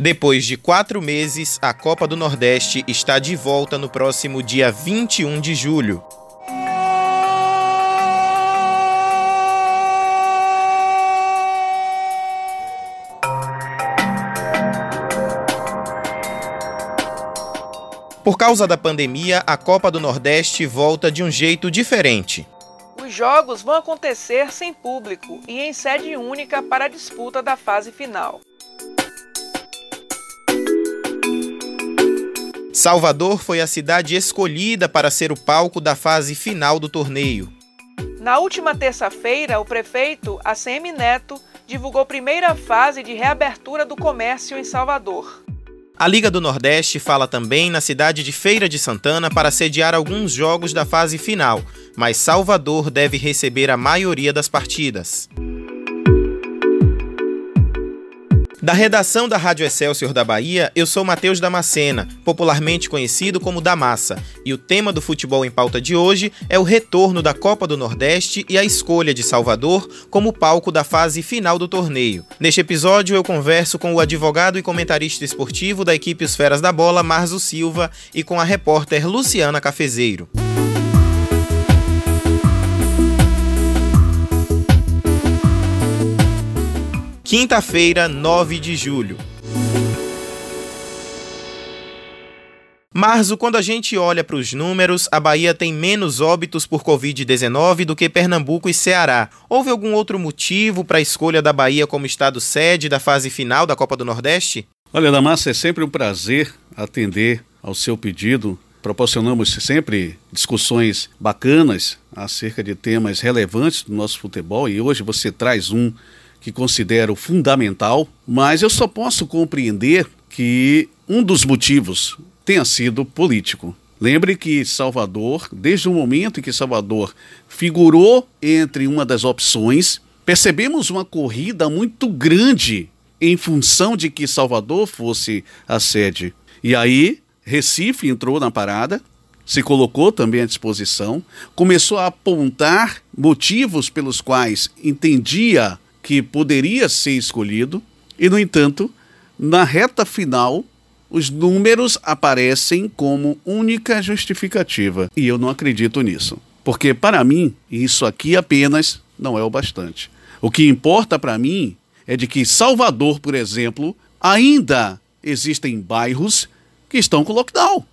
Depois de quatro meses, a Copa do Nordeste está de volta no próximo dia 21 de julho. Por causa da pandemia, a Copa do Nordeste volta de um jeito diferente. Os jogos vão acontecer sem público e em sede única para a disputa da fase final. Salvador foi a cidade escolhida para ser o palco da fase final do torneio. Na última terça-feira, o prefeito ACM Neto divulgou a primeira fase de reabertura do comércio em Salvador. A Liga do Nordeste fala também na cidade de Feira de Santana para sediar alguns jogos da fase final, mas Salvador deve receber a maioria das partidas. Da redação da Rádio Excelsior da Bahia, eu sou Matheus Damascena, popularmente conhecido como Damassa, e o tema do futebol em pauta de hoje é o retorno da Copa do Nordeste e a escolha de Salvador como palco da fase final do torneio. Neste episódio, eu converso com o advogado e comentarista esportivo da equipe Os Feras da Bola, Marzo Silva, e com a repórter Luciana Cafezeiro. Quinta-feira, 9 de julho. Marzo, quando a gente olha para os números, a Bahia tem menos óbitos por Covid-19 do que Pernambuco e Ceará. Houve algum outro motivo para a escolha da Bahia como estado sede da fase final da Copa do Nordeste? Olha, Damassa, é sempre um prazer atender ao seu pedido. Proporcionamos sempre discussões bacanas acerca de temas relevantes do nosso futebol e hoje você traz um que considero fundamental, mas eu só posso compreender que um dos motivos tenha sido político. Lembre que Salvador, desde o momento em que Salvador figurou entre uma das opções, percebemos uma corrida muito grande em função de que Salvador fosse a sede. E aí, Recife entrou na parada, se colocou também à disposição, começou a apontar motivos pelos quais entendia que poderia ser escolhido, e, no entanto, na reta final, os números aparecem como única justificativa. E eu não acredito nisso. Porque, para mim, isso aqui apenas não é o bastante. O que importa para mim é de que Salvador, por exemplo, ainda existem bairros que estão com lockdown.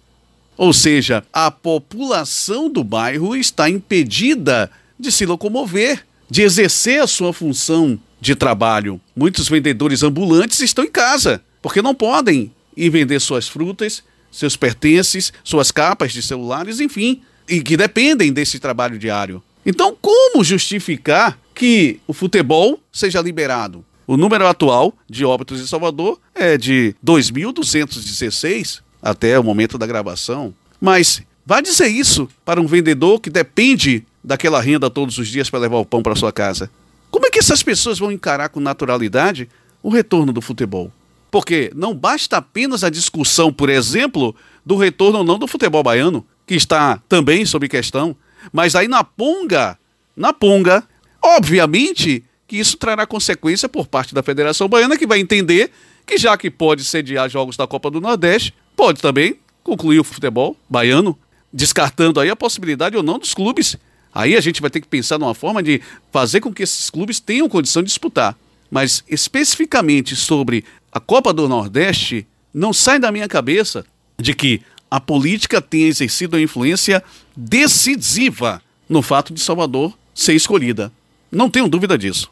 Ou seja, a população do bairro está impedida de se locomover de exercer a sua função de trabalho. Muitos vendedores ambulantes estão em casa, porque não podem ir vender suas frutas, seus pertences, suas capas de celulares, enfim, e que dependem desse trabalho diário. Então, como justificar que o futebol seja liberado? O número atual de óbitos em Salvador é de 2.216 até o momento da gravação. Mas vai dizer isso para um vendedor que depende daquela renda todos os dias para levar o pão para sua casa. Como é que essas pessoas vão encarar com naturalidade o retorno do futebol? Porque não basta apenas a discussão, por exemplo, do retorno ou não do futebol baiano, que está também sob questão, mas aí na ponga, na ponga, obviamente que isso trará consequência por parte da Federação Baiana, que vai entender que já que pode sediar jogos da Copa do Nordeste, pode também concluir o futebol baiano, descartando aí a possibilidade ou não dos clubes Aí a gente vai ter que pensar numa forma de fazer com que esses clubes tenham condição de disputar. Mas especificamente sobre a Copa do Nordeste, não sai da minha cabeça de que a política tenha exercido uma influência decisiva no fato de Salvador ser escolhida. Não tenho dúvida disso.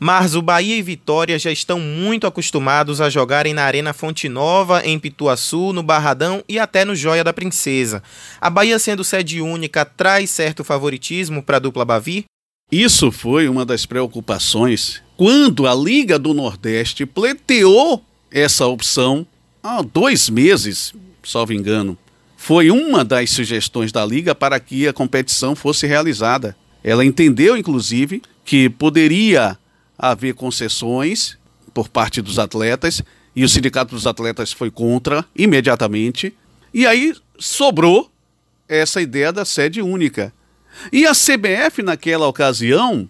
Mas o Bahia e Vitória já estão muito acostumados a jogarem na Arena Fonte Nova, em Pituaçu, no Barradão e até no Joia da Princesa. A Bahia, sendo sede única, traz certo favoritismo para a dupla Bavi? Isso foi uma das preocupações quando a Liga do Nordeste pleiteou essa opção há dois meses, salvo engano. Foi uma das sugestões da Liga para que a competição fosse realizada. Ela entendeu, inclusive, que poderia haver concessões por parte dos atletas e o sindicato dos atletas foi contra imediatamente. E aí sobrou essa ideia da sede única. E a CBF, naquela ocasião,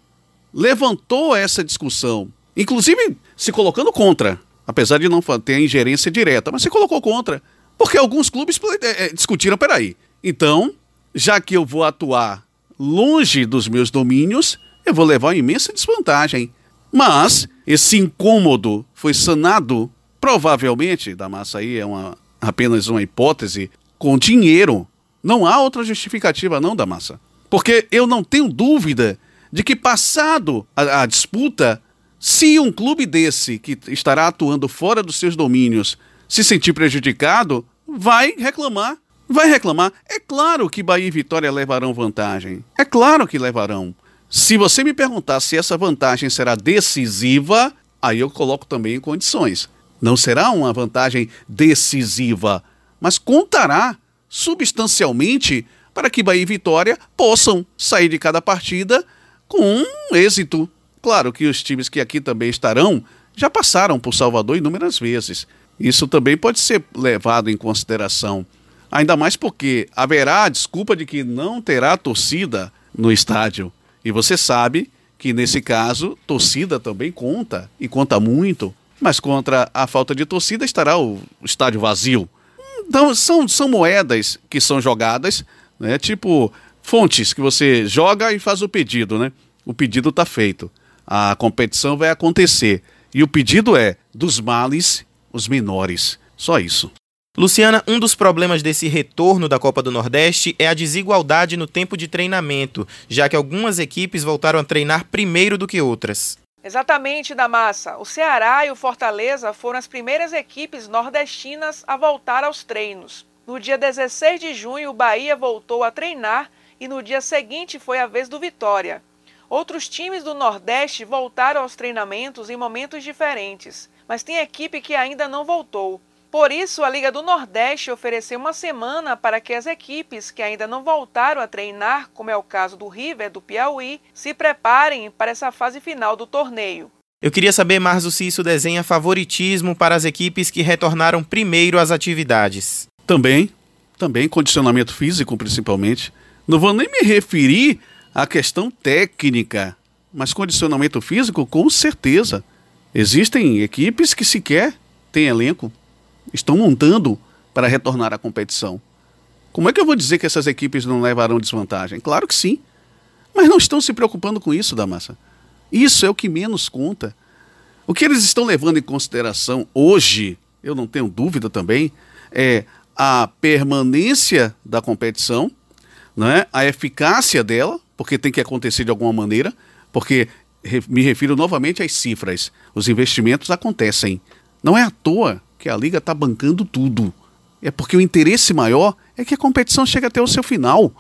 levantou essa discussão, inclusive se colocando contra. apesar de não ter ingerência direta, mas você colocou contra. Porque alguns clubes é, discutiram, peraí, então, já que eu vou atuar longe dos meus domínios, eu vou levar uma imensa desvantagem. Mas esse incômodo foi sanado, provavelmente, da massa aí é uma, apenas uma hipótese, com dinheiro. Não há outra justificativa não da massa. Porque eu não tenho dúvida de que passado a, a disputa, se um clube desse que estará atuando fora dos seus domínios se sentir prejudicado, vai reclamar. Vai reclamar. É claro que Bahia e Vitória levarão vantagem. É claro que levarão. Se você me perguntar se essa vantagem será decisiva, aí eu coloco também em condições. Não será uma vantagem decisiva, mas contará substancialmente para que Bahia e Vitória possam sair de cada partida com um êxito. Claro que os times que aqui também estarão já passaram por Salvador inúmeras vezes. Isso também pode ser levado em consideração. Ainda mais porque haverá a desculpa de que não terá torcida no estádio. E você sabe que nesse caso, torcida também conta, e conta muito. Mas contra a falta de torcida estará o estádio vazio. Então, são, são moedas que são jogadas, né? Tipo fontes que você joga e faz o pedido, né? O pedido está feito. A competição vai acontecer. E o pedido é dos males os menores. Só isso. Luciana, um dos problemas desse retorno da Copa do Nordeste é a desigualdade no tempo de treinamento, já que algumas equipes voltaram a treinar primeiro do que outras. Exatamente, da massa. O Ceará e o Fortaleza foram as primeiras equipes nordestinas a voltar aos treinos. No dia 16 de junho, o Bahia voltou a treinar e no dia seguinte foi a vez do Vitória. Outros times do Nordeste voltaram aos treinamentos em momentos diferentes, mas tem equipe que ainda não voltou. Por isso, a Liga do Nordeste ofereceu uma semana para que as equipes que ainda não voltaram a treinar, como é o caso do River do Piauí, se preparem para essa fase final do torneio. Eu queria saber, Marzo, se isso desenha favoritismo para as equipes que retornaram primeiro às atividades. Também, também condicionamento físico, principalmente. Não vou nem me referir à questão técnica, mas condicionamento físico, com certeza. Existem equipes que sequer têm elenco estão montando para retornar à competição. Como é que eu vou dizer que essas equipes não levarão desvantagem? Claro que sim. Mas não estão se preocupando com isso, Damassa. Isso é o que menos conta. O que eles estão levando em consideração hoje, eu não tenho dúvida também, é a permanência da competição, né? a eficácia dela, porque tem que acontecer de alguma maneira, porque me refiro novamente às cifras. Os investimentos acontecem. Não é à toa que a liga está bancando tudo. É porque o interesse maior é que a competição chegue até o seu final.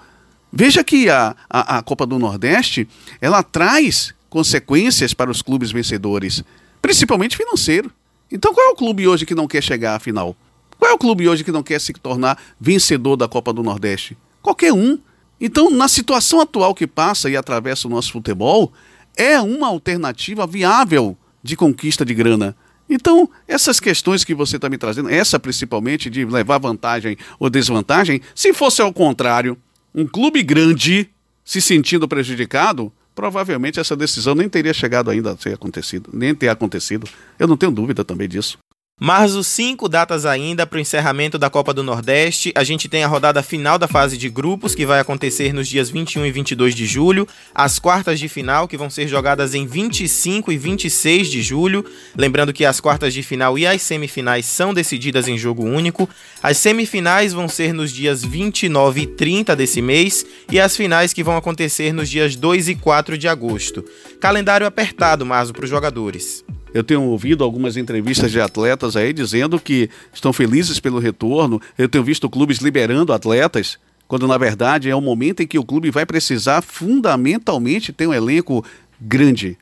Veja que a, a, a Copa do Nordeste ela traz consequências para os clubes vencedores, principalmente financeiro. Então qual é o clube hoje que não quer chegar à final? Qual é o clube hoje que não quer se tornar vencedor da Copa do Nordeste? Qualquer um. Então, na situação atual que passa e atravessa o nosso futebol, é uma alternativa viável de conquista de grana. Então, essas questões que você está me trazendo, essa principalmente de levar vantagem ou desvantagem, se fosse ao contrário, um clube grande se sentindo prejudicado, provavelmente essa decisão nem teria chegado ainda a ser acontecido, nem ter acontecido. Eu não tenho dúvida também disso. Marzo, cinco datas ainda para o encerramento da Copa do Nordeste. A gente tem a rodada final da fase de grupos, que vai acontecer nos dias 21 e 22 de julho. As quartas de final, que vão ser jogadas em 25 e 26 de julho. Lembrando que as quartas de final e as semifinais são decididas em jogo único. As semifinais vão ser nos dias 29 e 30 desse mês. E as finais que vão acontecer nos dias 2 e 4 de agosto. Calendário apertado, Marzo, para os jogadores. Eu tenho ouvido algumas entrevistas de atletas aí dizendo que estão felizes pelo retorno. Eu tenho visto clubes liberando atletas, quando na verdade é o momento em que o clube vai precisar fundamentalmente ter um elenco grande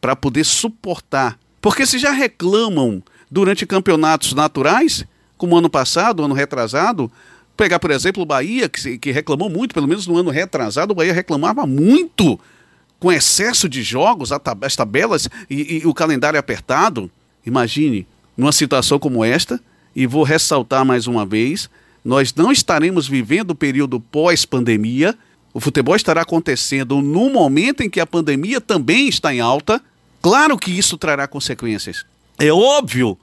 para poder suportar. Porque se já reclamam durante campeonatos naturais, como ano passado, ano retrasado, pegar por exemplo o Bahia, que, que reclamou muito, pelo menos no ano retrasado, o Bahia reclamava muito com excesso de jogos, as tabelas e, e o calendário apertado, imagine, numa situação como esta, e vou ressaltar mais uma vez, nós não estaremos vivendo o período pós-pandemia, o futebol estará acontecendo no momento em que a pandemia também está em alta. Claro que isso trará consequências. É óbvio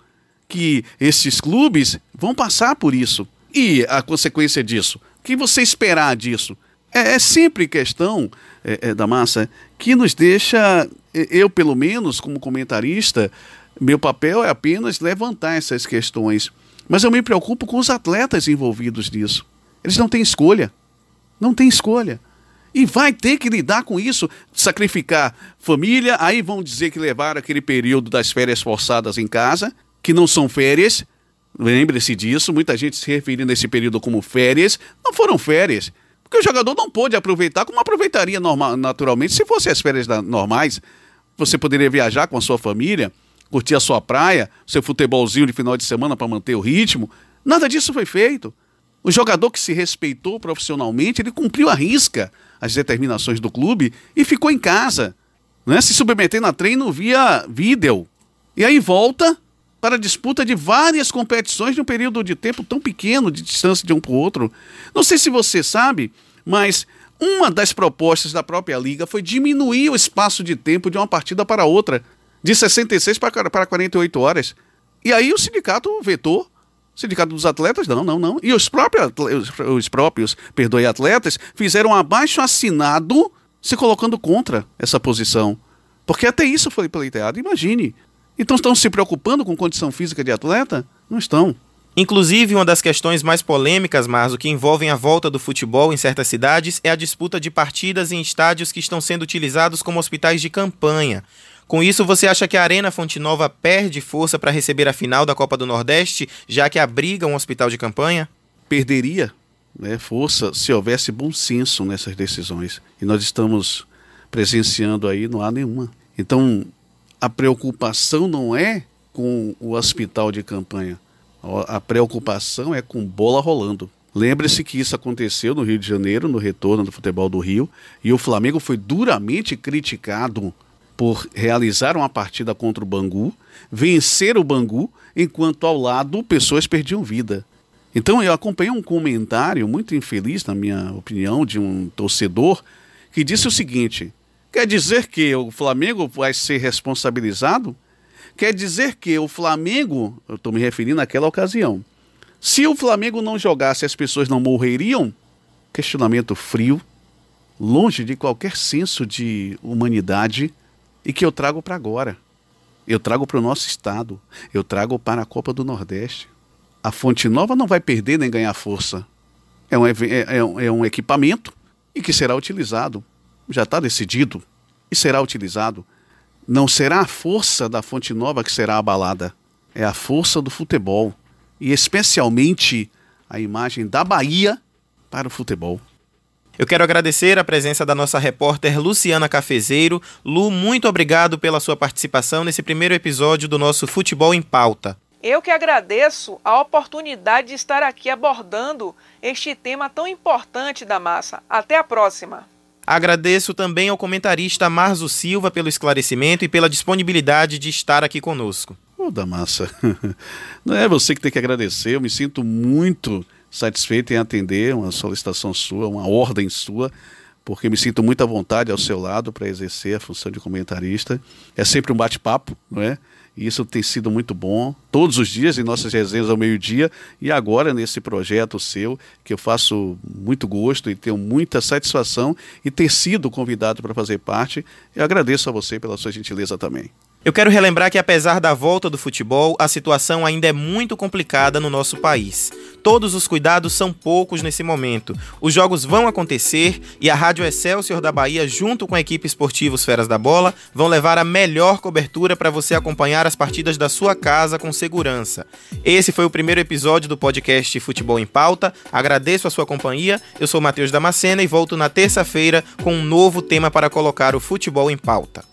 que esses clubes vão passar por isso. E a consequência disso? O que você esperar disso? É, é sempre questão é, é, da massa que nos deixa, eu pelo menos como comentarista, meu papel é apenas levantar essas questões. Mas eu me preocupo com os atletas envolvidos nisso. Eles não têm escolha. Não têm escolha. E vai ter que lidar com isso, sacrificar família, aí vão dizer que levaram aquele período das férias forçadas em casa, que não são férias. Lembre-se disso, muita gente se referindo a esse período como férias. Não foram férias. Porque o jogador não pôde aproveitar como aproveitaria normal, naturalmente se fossem as férias normais. Você poderia viajar com a sua família, curtir a sua praia, seu futebolzinho de final de semana para manter o ritmo. Nada disso foi feito. O jogador que se respeitou profissionalmente, ele cumpriu a risca as determinações do clube e ficou em casa, né? se submetendo a treino via vídeo. E aí volta para a disputa de várias competições de um período de tempo tão pequeno, de distância de um para o outro. Não sei se você sabe, mas uma das propostas da própria liga foi diminuir o espaço de tempo de uma partida para outra, de 66 para 48 horas. E aí o sindicato vetou Sindicato dos Atletas, não, não, não. E os próprios, os próprios, perdoe, atletas, fizeram um abaixo assinado se colocando contra essa posição. Porque até isso foi pleiteado. Imagine. Então estão se preocupando com condição física de atleta? Não estão. Inclusive, uma das questões mais polêmicas, Marzo, que envolvem a volta do futebol em certas cidades é a disputa de partidas em estádios que estão sendo utilizados como hospitais de campanha. Com isso, você acha que a Arena Fonte Nova perde força para receber a final da Copa do Nordeste, já que abriga um hospital de campanha? Perderia né, força se houvesse bom senso nessas decisões. E nós estamos presenciando aí, não há nenhuma. Então, a preocupação não é com o hospital de campanha. A preocupação é com bola rolando. Lembre-se que isso aconteceu no Rio de Janeiro, no retorno do futebol do Rio, e o Flamengo foi duramente criticado por realizar uma partida contra o Bangu, vencer o Bangu, enquanto ao lado pessoas perdiam vida. Então eu acompanhei um comentário muito infeliz, na minha opinião, de um torcedor que disse o seguinte: quer dizer que o Flamengo vai ser responsabilizado? Quer dizer que o Flamengo, eu estou me referindo àquela ocasião, se o Flamengo não jogasse, as pessoas não morreriam? Questionamento frio, longe de qualquer senso de humanidade e que eu trago para agora. Eu trago para o nosso estado. Eu trago para a Copa do Nordeste. A Fonte Nova não vai perder nem ganhar força. É um, é, é, é um equipamento e que será utilizado. Já está decidido e será utilizado. Não será a força da Fonte Nova que será abalada. É a força do futebol. E especialmente a imagem da Bahia para o futebol. Eu quero agradecer a presença da nossa repórter Luciana Cafezeiro. Lu, muito obrigado pela sua participação nesse primeiro episódio do nosso Futebol em Pauta. Eu que agradeço a oportunidade de estar aqui abordando este tema tão importante da massa. Até a próxima. Agradeço também ao comentarista Marzo Silva pelo esclarecimento e pela disponibilidade de estar aqui conosco. Ô, da massa, não é você que tem que agradecer, eu me sinto muito satisfeito em atender uma solicitação sua, uma ordem sua, porque me sinto muito à vontade ao seu lado para exercer a função de comentarista. É sempre um bate-papo, não é? E isso tem sido muito bom, todos os dias em nossas resenhas ao meio-dia e agora nesse projeto seu, que eu faço muito gosto e tenho muita satisfação e ter sido convidado para fazer parte. Eu agradeço a você pela sua gentileza também. Eu quero relembrar que, apesar da volta do futebol, a situação ainda é muito complicada no nosso país. Todos os cuidados são poucos nesse momento. Os jogos vão acontecer e a Rádio Excelsior da Bahia, junto com a equipe esportiva Os Feras da Bola, vão levar a melhor cobertura para você acompanhar as partidas da sua casa com segurança. Esse foi o primeiro episódio do podcast Futebol em Pauta. Agradeço a sua companhia. Eu sou Matheus Damascena e volto na terça-feira com um novo tema para colocar o futebol em pauta.